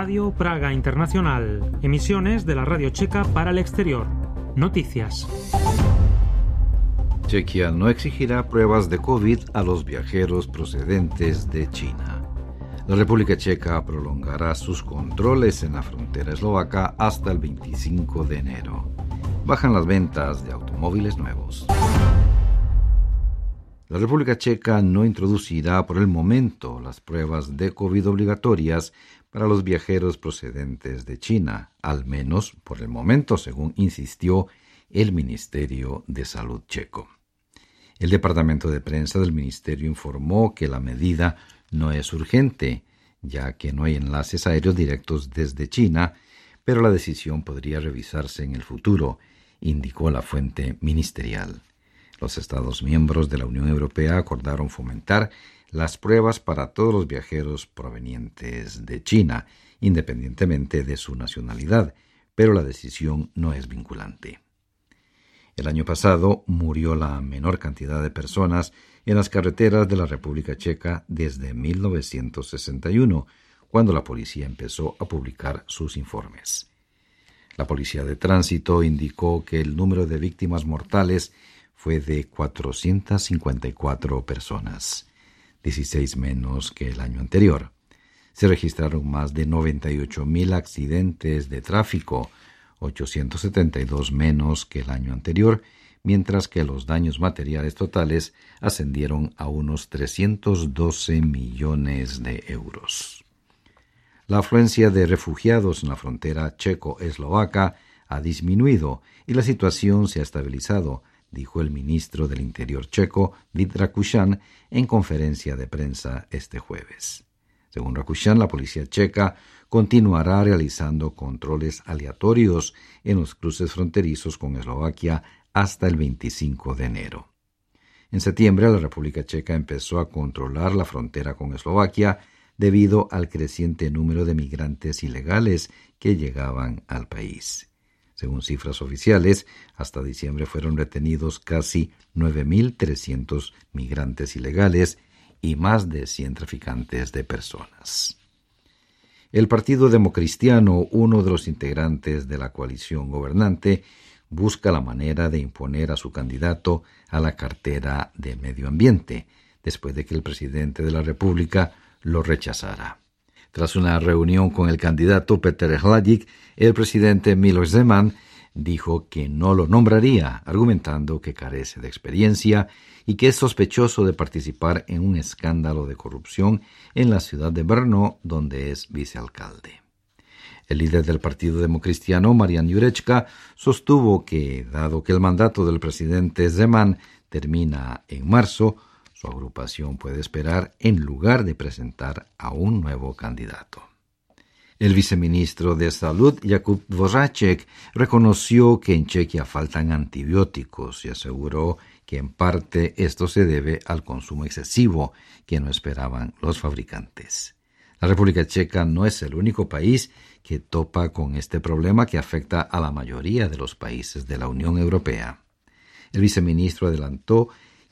Radio Praga Internacional. Emisiones de la Radio Checa para el exterior. Noticias. Chequia no exigirá pruebas de COVID a los viajeros procedentes de China. La República Checa prolongará sus controles en la frontera eslovaca hasta el 25 de enero. Bajan las ventas de automóviles nuevos. La República Checa no introducirá por el momento las pruebas de COVID obligatorias para los viajeros procedentes de China, al menos por el momento, según insistió el Ministerio de Salud checo. El departamento de prensa del ministerio informó que la medida no es urgente, ya que no hay enlaces aéreos directos desde China, pero la decisión podría revisarse en el futuro, indicó la fuente ministerial. Los Estados miembros de la Unión Europea acordaron fomentar las pruebas para todos los viajeros provenientes de China, independientemente de su nacionalidad, pero la decisión no es vinculante. El año pasado murió la menor cantidad de personas en las carreteras de la República Checa desde 1961, cuando la policía empezó a publicar sus informes. La policía de tránsito indicó que el número de víctimas mortales fue de 454 personas, 16 menos que el año anterior. Se registraron más de 98.000 accidentes de tráfico, 872 menos que el año anterior, mientras que los daños materiales totales ascendieron a unos 312 millones de euros. La afluencia de refugiados en la frontera checo-eslovaca ha disminuido y la situación se ha estabilizado, dijo el ministro del Interior checo, Vít Rakušan, en conferencia de prensa este jueves. Según Rakušan, la policía checa continuará realizando controles aleatorios en los cruces fronterizos con Eslovaquia hasta el 25 de enero. En septiembre, la República Checa empezó a controlar la frontera con Eslovaquia debido al creciente número de migrantes ilegales que llegaban al país. Según cifras oficiales, hasta diciembre fueron retenidos casi 9.300 migrantes ilegales y más de 100 traficantes de personas. El Partido Democristiano, uno de los integrantes de la coalición gobernante, busca la manera de imponer a su candidato a la cartera de Medio Ambiente, después de que el presidente de la República lo rechazara. Tras una reunión con el candidato Peter Hlajic, el presidente Miloš Zeman dijo que no lo nombraría, argumentando que carece de experiencia y que es sospechoso de participar en un escándalo de corrupción en la ciudad de Brno, donde es vicealcalde. El líder del Partido Democristiano, Marian Jurečka, sostuvo que, dado que el mandato del presidente Zeman termina en marzo, su agrupación puede esperar en lugar de presentar a un nuevo candidato. El viceministro de Salud, Jakub Dvořáček, reconoció que en Chequia faltan antibióticos y aseguró que en parte esto se debe al consumo excesivo que no esperaban los fabricantes. La República Checa no es el único país que topa con este problema que afecta a la mayoría de los países de la Unión Europea. El viceministro adelantó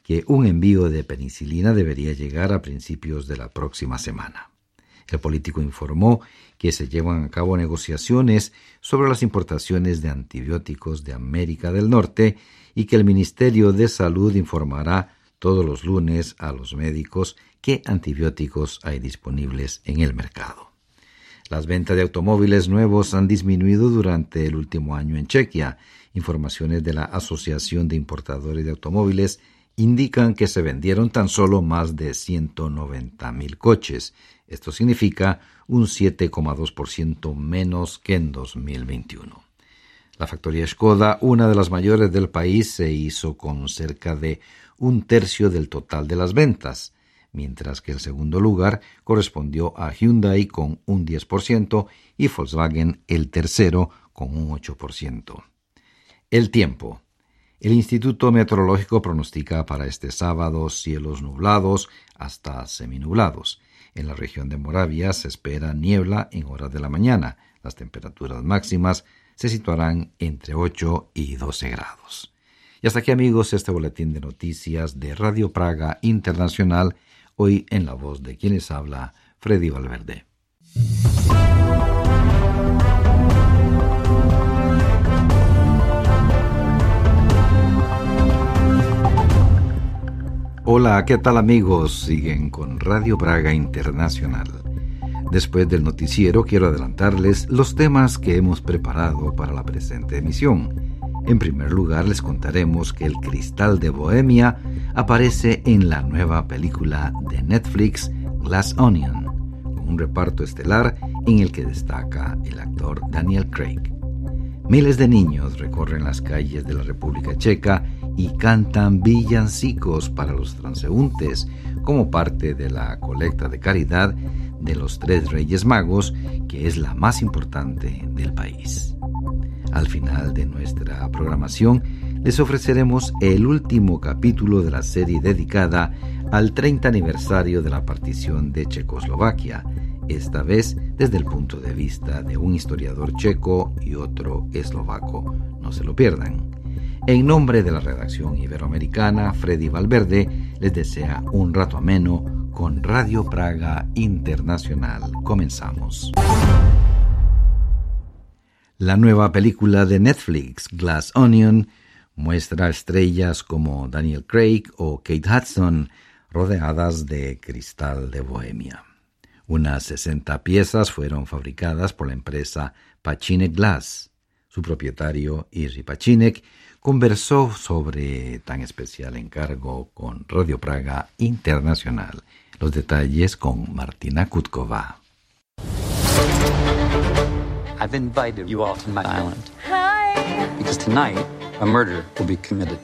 que un envío de penicilina debería llegar a principios de la próxima semana. El político informó que se llevan a cabo negociaciones sobre las importaciones de antibióticos de América del Norte y que el Ministerio de Salud informará todos los lunes a los médicos qué antibióticos hay disponibles en el mercado. Las ventas de automóviles nuevos han disminuido durante el último año en Chequia. Informaciones de la Asociación de Importadores de Automóviles indican que se vendieron tan solo más de 190 mil coches. Esto significa un 7,2% menos que en 2021. La factoría Skoda, una de las mayores del país, se hizo con cerca de un tercio del total de las ventas, mientras que el segundo lugar correspondió a Hyundai con un 10% y Volkswagen el tercero con un 8%. El tiempo. El Instituto Meteorológico pronostica para este sábado cielos nublados hasta seminublados. En la región de Moravia se espera niebla en horas de la mañana. Las temperaturas máximas se situarán entre 8 y 12 grados. Y hasta aquí amigos este boletín de noticias de Radio Praga Internacional, hoy en la voz de quienes habla Freddy Valverde. Hola, ¿qué tal amigos? Siguen con Radio Braga Internacional. Después del noticiero quiero adelantarles los temas que hemos preparado para la presente emisión. En primer lugar les contaremos que el Cristal de Bohemia aparece en la nueva película de Netflix Glass Onion, con un reparto estelar en el que destaca el actor Daniel Craig. Miles de niños recorren las calles de la República Checa y cantan villancicos para los transeúntes como parte de la colecta de caridad de los tres Reyes Magos, que es la más importante del país. Al final de nuestra programación les ofreceremos el último capítulo de la serie dedicada al 30 aniversario de la partición de Checoslovaquia, esta vez desde el punto de vista de un historiador checo y otro eslovaco. No se lo pierdan. En nombre de la redacción iberoamericana, Freddy Valverde les desea un rato ameno con Radio Praga Internacional. Comenzamos. La nueva película de Netflix, Glass Onion, muestra estrellas como Daniel Craig o Kate Hudson rodeadas de cristal de Bohemia. Unas 60 piezas fueron fabricadas por la empresa Pachinek Glass. Su propietario, Iri Pachinek, conversó sobre tan especial encargo con Radio Praga Internacional. Los detalles con Martina Kutkova. I've invited you all to my island. Hi. Because tonight, a murder will be committed.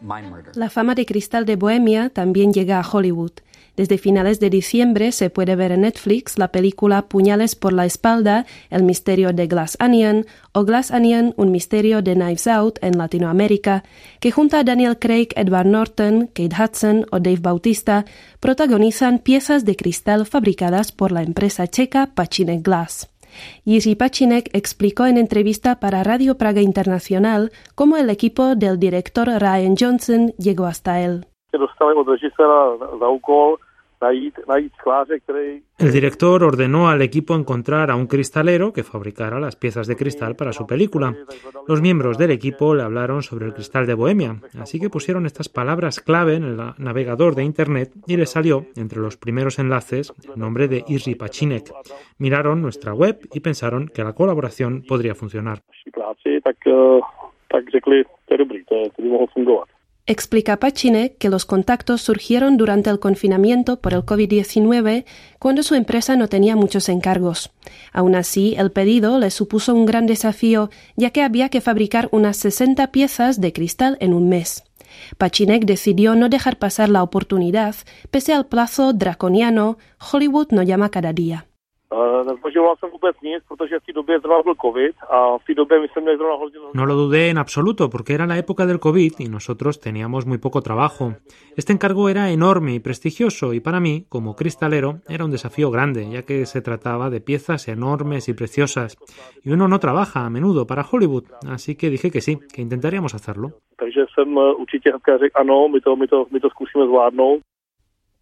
My murder. La fama de Cristal de Bohemia también llega a Hollywood. Desde finales de diciembre se puede ver en Netflix la película Puñales por la espalda, El misterio de Glass Onion o Glass Onion, un misterio de Knives Out en Latinoamérica, que junto a Daniel Craig, Edward Norton, Kate Hudson o Dave Bautista protagonizan piezas de cristal fabricadas por la empresa checa Pachinek Glass. Jiří Pachinek explicó en entrevista para Radio Praga Internacional cómo el equipo del director Ryan Johnson llegó hasta él. El director ordenó al equipo encontrar a un cristalero que fabricara las piezas de cristal para su película. Los miembros del equipo le hablaron sobre el cristal de Bohemia, así que pusieron estas palabras clave en el navegador de Internet y le salió, entre los primeros enlaces, el nombre de Irri Pachinek. Miraron nuestra web y pensaron que la colaboración podría funcionar. Explica Pachine que los contactos surgieron durante el confinamiento por el COVID-19 cuando su empresa no tenía muchos encargos. Aún así, el pedido le supuso un gran desafío ya que había que fabricar unas 60 piezas de cristal en un mes. Pachinek decidió no dejar pasar la oportunidad, pese al plazo draconiano, Hollywood no llama cada día. No lo dudé en absoluto porque era la época del COVID y nosotros teníamos muy poco trabajo. Este encargo era enorme y prestigioso y para mí, como cristalero, era un desafío grande, ya que se trataba de piezas enormes y preciosas. Y uno no trabaja a menudo para Hollywood, así que dije que sí, que intentaríamos hacerlo.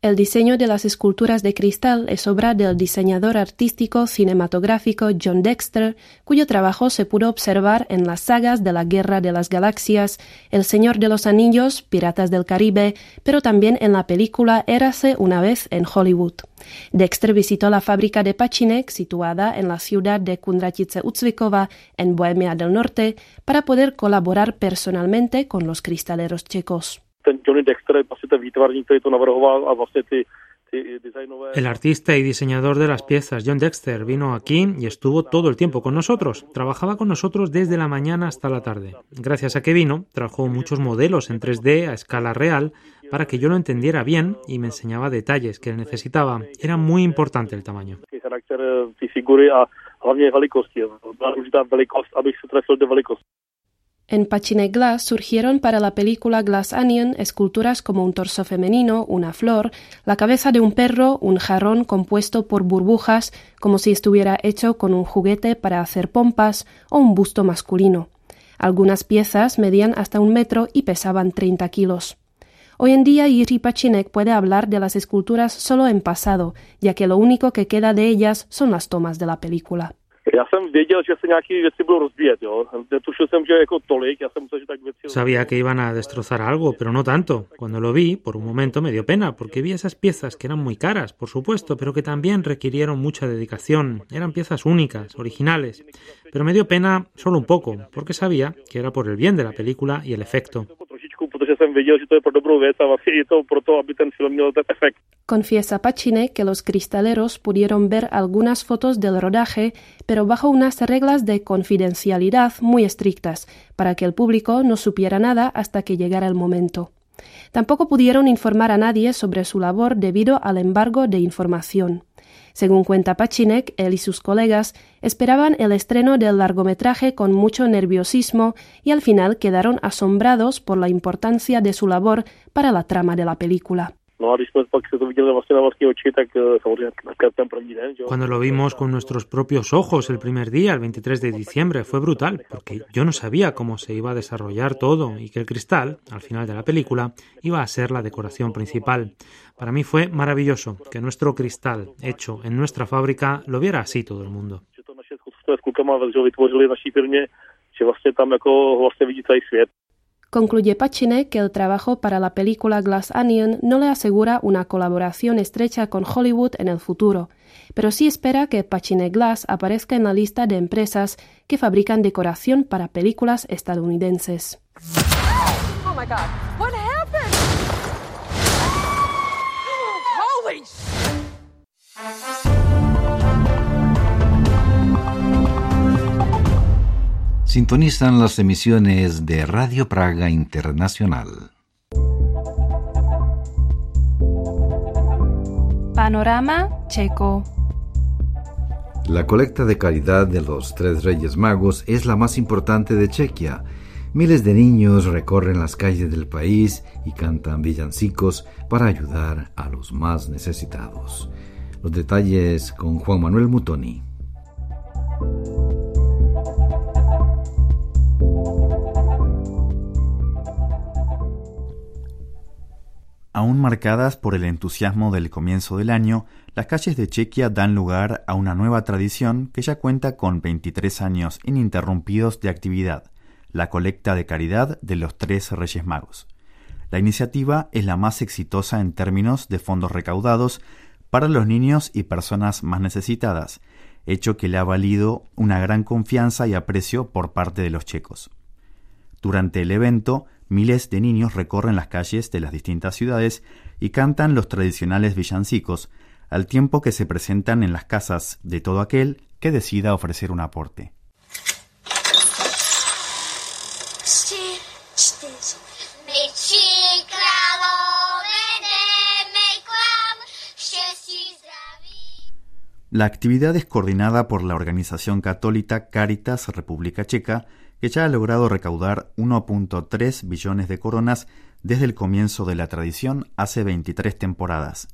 El diseño de las esculturas de cristal es obra del diseñador artístico cinematográfico John Dexter, cuyo trabajo se pudo observar en las sagas de la Guerra de las Galaxias, El Señor de los Anillos, Piratas del Caribe, pero también en la película Érase una vez en Hollywood. Dexter visitó la fábrica de Pachinek, situada en la ciudad de Kundratice Ucvikova, en Bohemia del Norte, para poder colaborar personalmente con los cristaleros checos. El artista y diseñador de las piezas, John Dexter, vino aquí y estuvo todo el tiempo con nosotros. Trabajaba con nosotros desde la mañana hasta la tarde. Gracias a que vino, trajo muchos modelos en 3D a escala real para que yo lo entendiera bien y me enseñaba detalles que necesitaba. Era muy importante el tamaño. En Pachine Glass surgieron para la película Glass Onion esculturas como un torso femenino, una flor, la cabeza de un perro, un jarrón compuesto por burbujas como si estuviera hecho con un juguete para hacer pompas o un busto masculino. Algunas piezas medían hasta un metro y pesaban 30 kilos. Hoy en día Yuri Pachinek puede hablar de las esculturas solo en pasado, ya que lo único que queda de ellas son las tomas de la película. Sabía que iban a destrozar algo, pero no tanto. Cuando lo vi, por un momento me dio pena, porque vi esas piezas que eran muy caras, por supuesto, pero que también requirieron mucha dedicación. Eran piezas únicas, originales. Pero me dio pena solo un poco, porque sabía que era por el bien de la película y el efecto. Confiesa Pachine que los cristaleros pudieron ver algunas fotos del rodaje, pero bajo unas reglas de confidencialidad muy estrictas, para que el público no supiera nada hasta que llegara el momento. Tampoco pudieron informar a nadie sobre su labor debido al embargo de información. Según cuenta Pachinek, él y sus colegas esperaban el estreno del largometraje con mucho nerviosismo y al final quedaron asombrados por la importancia de su labor para la trama de la película. Cuando lo vimos con nuestros propios ojos el primer día, el 23 de diciembre, fue brutal, porque yo no sabía cómo se iba a desarrollar todo y que el cristal, al final de la película, iba a ser la decoración principal. Para mí fue maravilloso que nuestro cristal, hecho en nuestra fábrica, lo viera así todo el mundo. Concluye Pachine que el trabajo para la película Glass Onion no le asegura una colaboración estrecha con Hollywood en el futuro, pero sí espera que Pachine Glass aparezca en la lista de empresas que fabrican decoración para películas estadounidenses. Oh. Sintonizan las emisiones de Radio Praga Internacional. Panorama checo. La colecta de caridad de los tres Reyes Magos es la más importante de Chequia. Miles de niños recorren las calles del país y cantan villancicos para ayudar a los más necesitados. Los detalles con Juan Manuel Mutoni. Aún marcadas por el entusiasmo del comienzo del año, las calles de Chequia dan lugar a una nueva tradición que ya cuenta con 23 años ininterrumpidos de actividad, la colecta de caridad de los tres Reyes Magos. La iniciativa es la más exitosa en términos de fondos recaudados para los niños y personas más necesitadas, hecho que le ha valido una gran confianza y aprecio por parte de los checos. Durante el evento, miles de niños recorren las calles de las distintas ciudades y cantan los tradicionales villancicos, al tiempo que se presentan en las casas de todo aquel que decida ofrecer un aporte. La actividad es coordinada por la organización católica Caritas República Checa que ya ha logrado recaudar 1.3 billones de coronas desde el comienzo de la tradición hace 23 temporadas.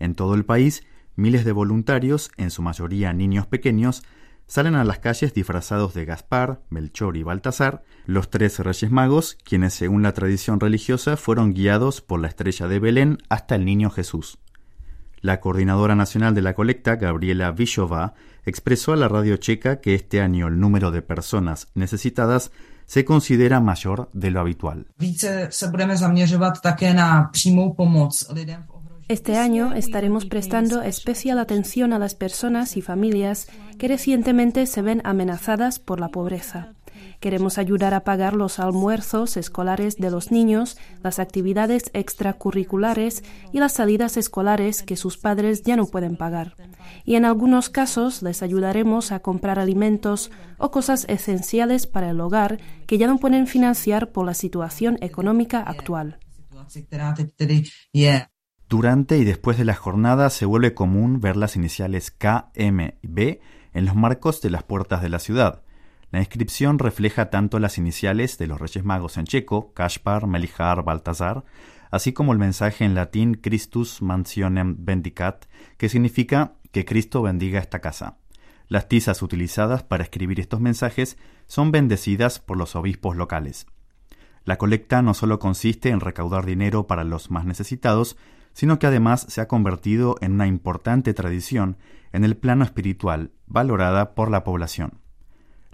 En todo el país, miles de voluntarios, en su mayoría niños pequeños, salen a las calles disfrazados de Gaspar, Melchor y Baltasar, los tres reyes magos, quienes según la tradición religiosa fueron guiados por la estrella de Belén hasta el niño Jesús. La coordinadora nacional de la colecta, Gabriela Vishova, expresó a la radio checa que este año el número de personas necesitadas se considera mayor de lo habitual. Este año estaremos prestando especial atención a las personas y familias que recientemente se ven amenazadas por la pobreza. Queremos ayudar a pagar los almuerzos escolares de los niños, las actividades extracurriculares y las salidas escolares que sus padres ya no pueden pagar. Y en algunos casos les ayudaremos a comprar alimentos o cosas esenciales para el hogar que ya no pueden financiar por la situación económica actual. Durante y después de la jornada se vuelve común ver las iniciales K, M y B en los marcos de las puertas de la ciudad. La inscripción refleja tanto las iniciales de los Reyes Magos en checo, Kaspar, Melihar, Baltasar, así como el mensaje en latín Christus mansionem bendicat, que significa que Cristo bendiga esta casa. Las tizas utilizadas para escribir estos mensajes son bendecidas por los obispos locales. La colecta no solo consiste en recaudar dinero para los más necesitados, sino que además se ha convertido en una importante tradición en el plano espiritual, valorada por la población.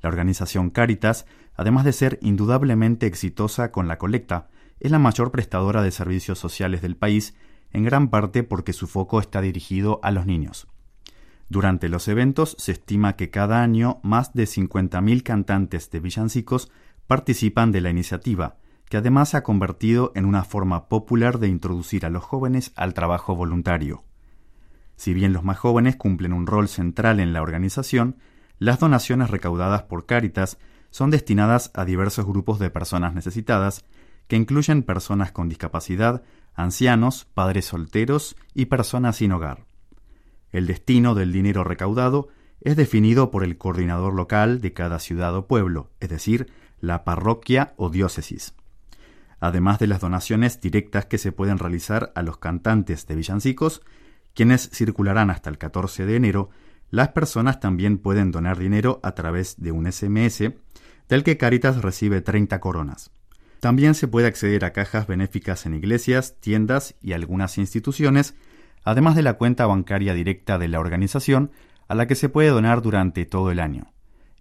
La organización Caritas, además de ser indudablemente exitosa con la colecta, es la mayor prestadora de servicios sociales del país, en gran parte porque su foco está dirigido a los niños. Durante los eventos se estima que cada año más de 50.000 cantantes de villancicos participan de la iniciativa, que además se ha convertido en una forma popular de introducir a los jóvenes al trabajo voluntario. Si bien los más jóvenes cumplen un rol central en la organización, las donaciones recaudadas por Cáritas son destinadas a diversos grupos de personas necesitadas, que incluyen personas con discapacidad, ancianos, padres solteros y personas sin hogar. El destino del dinero recaudado es definido por el coordinador local de cada ciudad o pueblo, es decir, la parroquia o diócesis. Además de las donaciones directas que se pueden realizar a los cantantes de villancicos, quienes circularán hasta el 14 de enero, las personas también pueden donar dinero a través de un SMS, del que Caritas recibe 30 coronas. También se puede acceder a cajas benéficas en iglesias, tiendas y algunas instituciones, además de la cuenta bancaria directa de la organización, a la que se puede donar durante todo el año.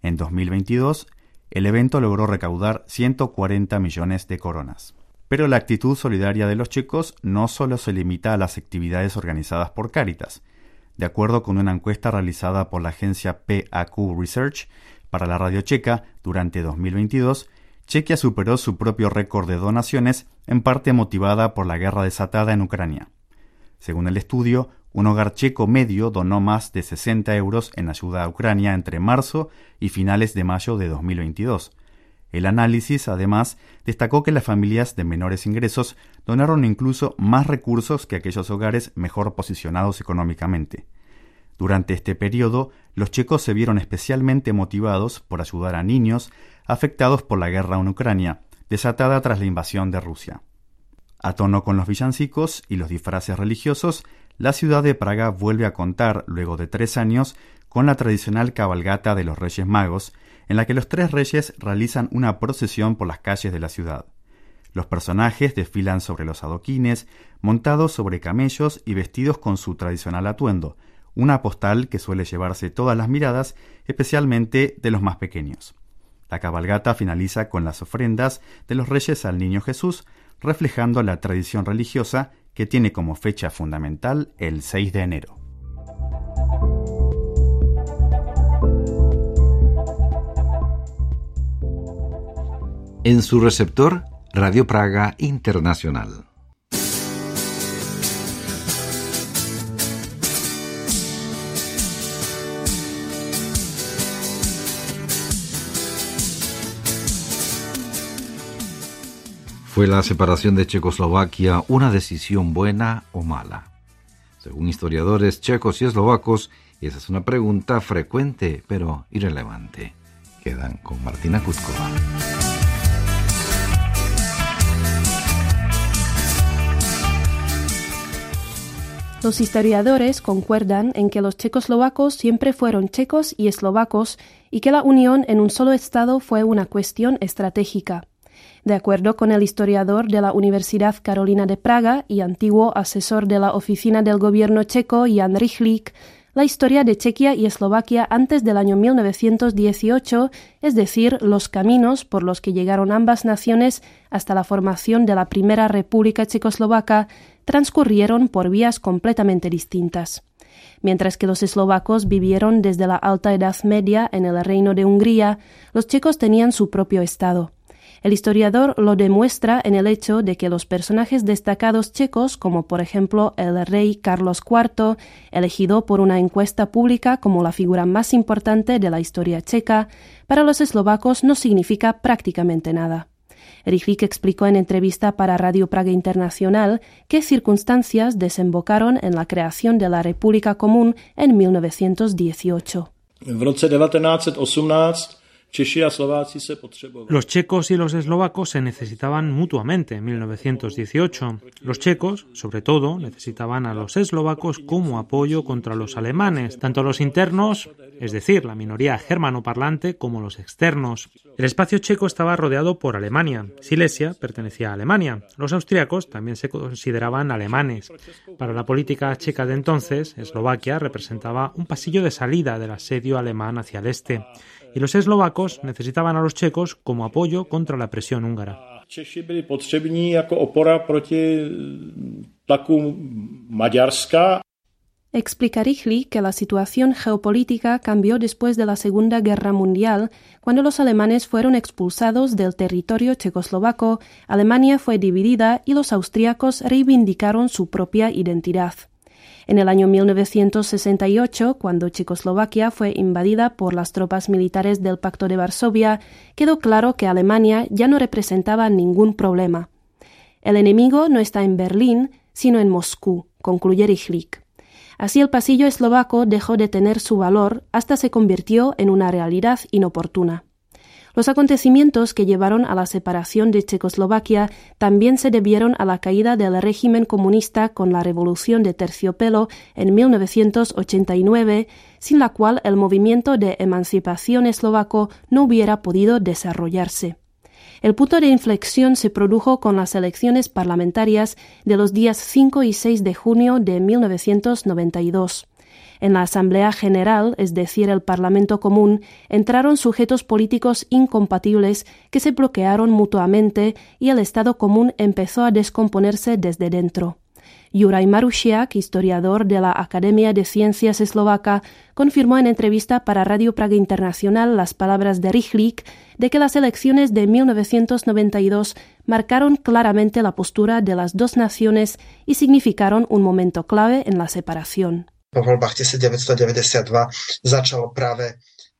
En 2022, el evento logró recaudar 140 millones de coronas. Pero la actitud solidaria de los chicos no solo se limita a las actividades organizadas por Cáritas. De acuerdo con una encuesta realizada por la agencia PAQ Research para la radio checa durante 2022, Chequia superó su propio récord de donaciones, en parte motivada por la guerra desatada en Ucrania. Según el estudio, un hogar checo medio donó más de 60 euros en ayuda a Ucrania entre marzo y finales de mayo de 2022. El análisis, además, destacó que las familias de menores ingresos donaron incluso más recursos que aquellos hogares mejor posicionados económicamente. Durante este periodo, los checos se vieron especialmente motivados por ayudar a niños afectados por la guerra en Ucrania, desatada tras la invasión de Rusia. A tono con los villancicos y los disfraces religiosos, la ciudad de Praga vuelve a contar, luego de tres años, con la tradicional cabalgata de los Reyes Magos, en la que los tres reyes realizan una procesión por las calles de la ciudad. Los personajes desfilan sobre los adoquines, montados sobre camellos y vestidos con su tradicional atuendo, una postal que suele llevarse todas las miradas, especialmente de los más pequeños. La cabalgata finaliza con las ofrendas de los reyes al Niño Jesús, reflejando la tradición religiosa que tiene como fecha fundamental el 6 de enero. En su receptor, Radio Praga Internacional. ¿Fue la separación de Checoslovaquia una decisión buena o mala? Según historiadores checos y eslovacos, esa es una pregunta frecuente pero irrelevante. Quedan con Martina Kutkova. Los historiadores concuerdan en que los checoslovacos siempre fueron checos y eslovacos y que la unión en un solo Estado fue una cuestión estratégica. De acuerdo con el historiador de la Universidad Carolina de Praga y antiguo asesor de la oficina del gobierno checo Jan Richlik, la historia de Chequia y Eslovaquia antes del año 1918, es decir, los caminos por los que llegaron ambas naciones hasta la formación de la primera República Checoslovaca, transcurrieron por vías completamente distintas. Mientras que los eslovacos vivieron desde la Alta Edad Media en el Reino de Hungría, los checos tenían su propio Estado. El historiador lo demuestra en el hecho de que los personajes destacados checos, como por ejemplo el rey Carlos IV, elegido por una encuesta pública como la figura más importante de la historia checa, para los eslovacos no significa prácticamente nada. Erich explicó en entrevista para Radio Praga Internacional qué circunstancias desembocaron en la creación de la República Común en 1918. Los checos y los eslovacos se necesitaban mutuamente en 1918. Los checos, sobre todo, necesitaban a los eslovacos como apoyo contra los alemanes, tanto los internos, es decir, la minoría germanoparlante, como los externos. El espacio checo estaba rodeado por Alemania. Silesia pertenecía a Alemania. Los austríacos también se consideraban alemanes. Para la política checa de entonces, Eslovaquia representaba un pasillo de salida del asedio alemán hacia el este y los eslovacos necesitaban a los checos como apoyo contra la presión húngara. Explica Richli que la situación geopolítica cambió después de la Segunda Guerra Mundial, cuando los alemanes fueron expulsados del territorio checoslovaco, Alemania fue dividida y los austríacos reivindicaron su propia identidad. En el año 1968, cuando Checoslovaquia fue invadida por las tropas militares del Pacto de Varsovia, quedó claro que Alemania ya no representaba ningún problema. El enemigo no está en Berlín, sino en Moscú, concluye Richlik. Así el pasillo eslovaco dejó de tener su valor hasta se convirtió en una realidad inoportuna. Los acontecimientos que llevaron a la separación de Checoslovaquia también se debieron a la caída del régimen comunista con la Revolución de Terciopelo en 1989, sin la cual el movimiento de emancipación eslovaco no hubiera podido desarrollarse. El punto de inflexión se produjo con las elecciones parlamentarias de los días 5 y 6 de junio de 1992. En la Asamblea General, es decir, el Parlamento Común, entraron sujetos políticos incompatibles que se bloquearon mutuamente y el Estado común empezó a descomponerse desde dentro. Juraj Marušiak, historiador de la Academia de Ciencias Eslovaca, confirmó en entrevista para Radio Praga Internacional las palabras de Richlik de que las elecciones de 1992 marcaron claramente la postura de las dos naciones y significaron un momento clave en la separación.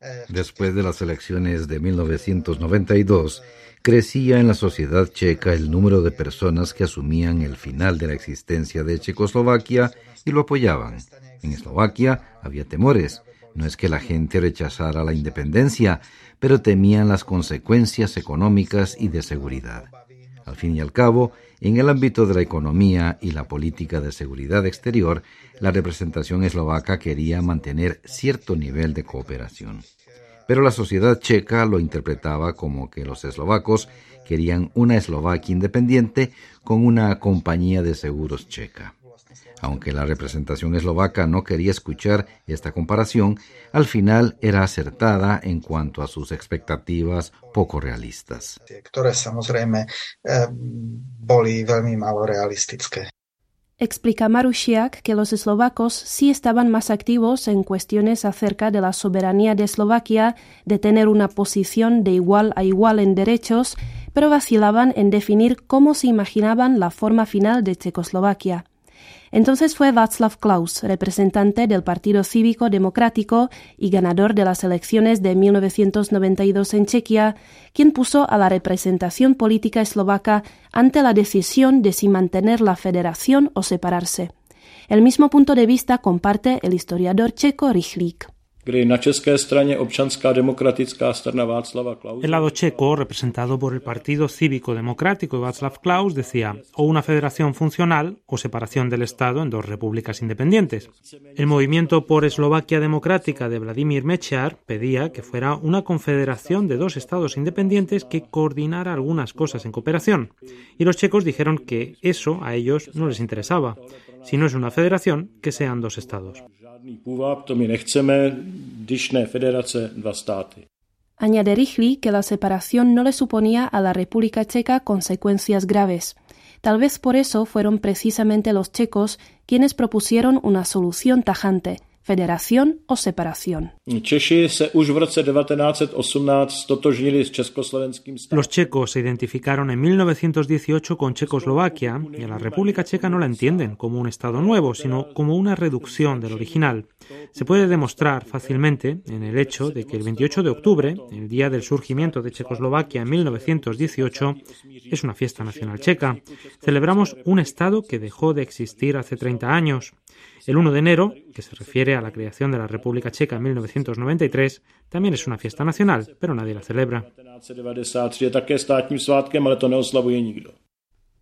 E, Después de las elecciones de 1992, crecía en la sociedad checa el número de personas que asumían el final de la existencia de Checoslovaquia y lo apoyaban. En Eslovaquia había temores. No es que la gente rechazara la independencia, pero temían las consecuencias económicas y de seguridad. Al fin y al cabo, en el ámbito de la economía y la política de seguridad exterior, la representación eslovaca quería mantener cierto nivel de cooperación. Pero la sociedad checa lo interpretaba como que los eslovacos querían una Eslovaquia independiente con una compañía de seguros checa. Aunque la representación eslovaca no quería escuchar esta comparación, al final era acertada en cuanto a sus expectativas poco realistas. Explica Marušiak que los eslovacos sí estaban más activos en cuestiones acerca de la soberanía de Eslovaquia, de tener una posición de igual a igual en derechos, pero vacilaban en definir cómo se imaginaban la forma final de Checoslovaquia. Entonces fue Václav Klaus, representante del Partido Cívico Democrático y ganador de las elecciones de 1992 en Chequia, quien puso a la representación política eslovaca ante la decisión de si mantener la federación o separarse. El mismo punto de vista comparte el historiador checo Richlik. El lado checo, representado por el Partido Cívico Democrático de Václav Klaus, decía o una federación funcional o separación del Estado en dos repúblicas independientes. El movimiento por Eslovaquia Democrática de Vladimir Mečiar pedía que fuera una confederación de dos estados independientes que coordinara algunas cosas en cooperación. Y los checos dijeron que eso a ellos no les interesaba. Si no es una federación, que sean dos estados. Añade Richli que la separación no le suponía a la República Checa consecuencias graves. Tal vez por eso fueron precisamente los checos quienes propusieron una solución tajante, federación o separación. Los checos se identificaron en 1918 con Checoslovaquia y a la República Checa no la entienden como un Estado nuevo, sino como una reducción del original. Se puede demostrar fácilmente en el hecho de que el 28 de octubre, el día del surgimiento de Checoslovaquia en 1918, es una fiesta nacional checa. Celebramos un Estado que dejó de existir hace 30 años. El 1 de enero, que se refiere a la creación de la República Checa en 1993, también es una fiesta nacional, pero nadie la celebra.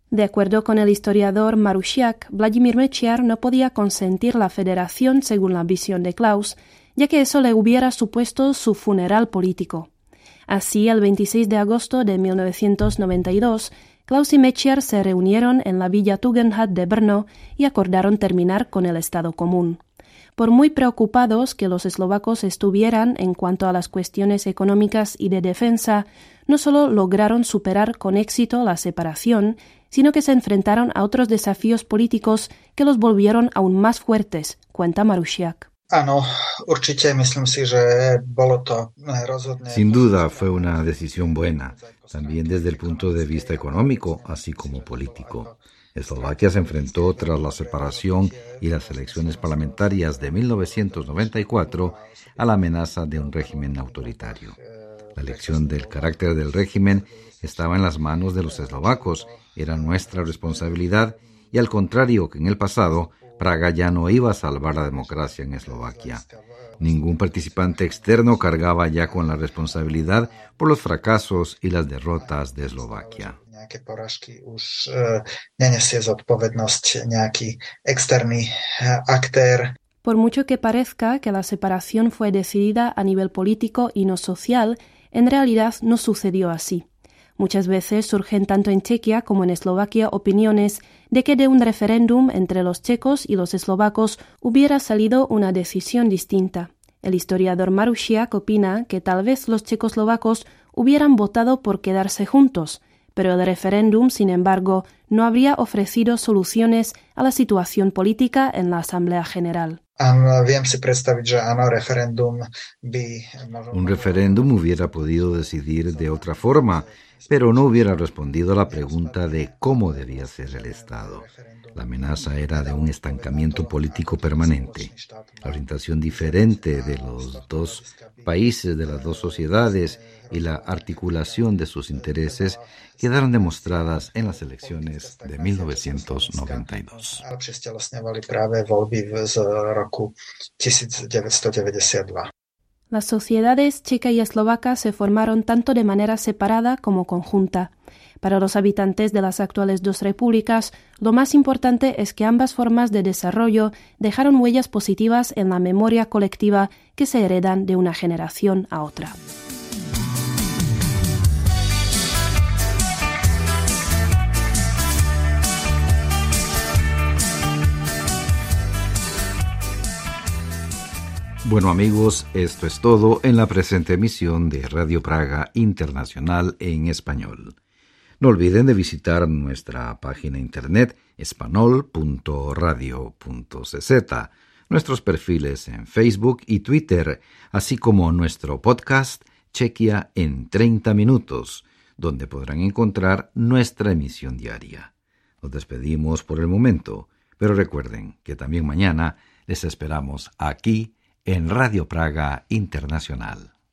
De acuerdo con el historiador Marusiak, Vladimir Mečiar no podía consentir la federación según la visión de Klaus, ya que eso le hubiera supuesto su funeral político. Así, el 26 de agosto de 1992, Klaus y Mechiar se reunieron en la villa Tugendhat de Brno y acordaron terminar con el Estado común. Por muy preocupados que los eslovacos estuvieran en cuanto a las cuestiones económicas y de defensa, no solo lograron superar con éxito la separación, sino que se enfrentaron a otros desafíos políticos que los volvieron aún más fuertes, cuenta Marusiak. Sin duda fue una decisión buena, también desde el punto de vista económico, así como político. Eslovaquia se enfrentó tras la separación y las elecciones parlamentarias de 1994 a la amenaza de un régimen autoritario. La elección del carácter del régimen estaba en las manos de los eslovacos, era nuestra responsabilidad y al contrario que en el pasado, Praga ya no iba a salvar la democracia en Eslovaquia. Ningún participante externo cargaba ya con la responsabilidad por los fracasos y las derrotas de Eslovaquia. Por mucho que parezca que la separación fue decidida a nivel político y no social, en realidad no sucedió así. Muchas veces surgen tanto en Chequia como en Eslovaquia opiniones de que de un referéndum entre los checos y los eslovacos hubiera salido una decisión distinta. El historiador Marusiak opina que tal vez los checoslovacos hubieran votado por quedarse juntos, pero el referéndum, sin embargo, no habría ofrecido soluciones a la situación política en la Asamblea General. Un referéndum hubiera podido decidir de otra forma, pero no hubiera respondido a la pregunta de cómo debía ser el Estado. La amenaza era de un estancamiento político permanente. La orientación diferente de los dos países, de las dos sociedades y la articulación de sus intereses quedaron demostradas en las elecciones de 1992. Las sociedades checa y eslovaca se formaron tanto de manera separada como conjunta. Para los habitantes de las actuales dos repúblicas, lo más importante es que ambas formas de desarrollo dejaron huellas positivas en la memoria colectiva que se heredan de una generación a otra. Bueno amigos, esto es todo en la presente emisión de Radio Praga Internacional en español. No olviden de visitar nuestra página internet espanol.radio.cz, nuestros perfiles en Facebook y Twitter, así como nuestro podcast Chequia en 30 minutos, donde podrán encontrar nuestra emisión diaria. Nos despedimos por el momento, pero recuerden que también mañana les esperamos aquí en Radio Praga Internacional.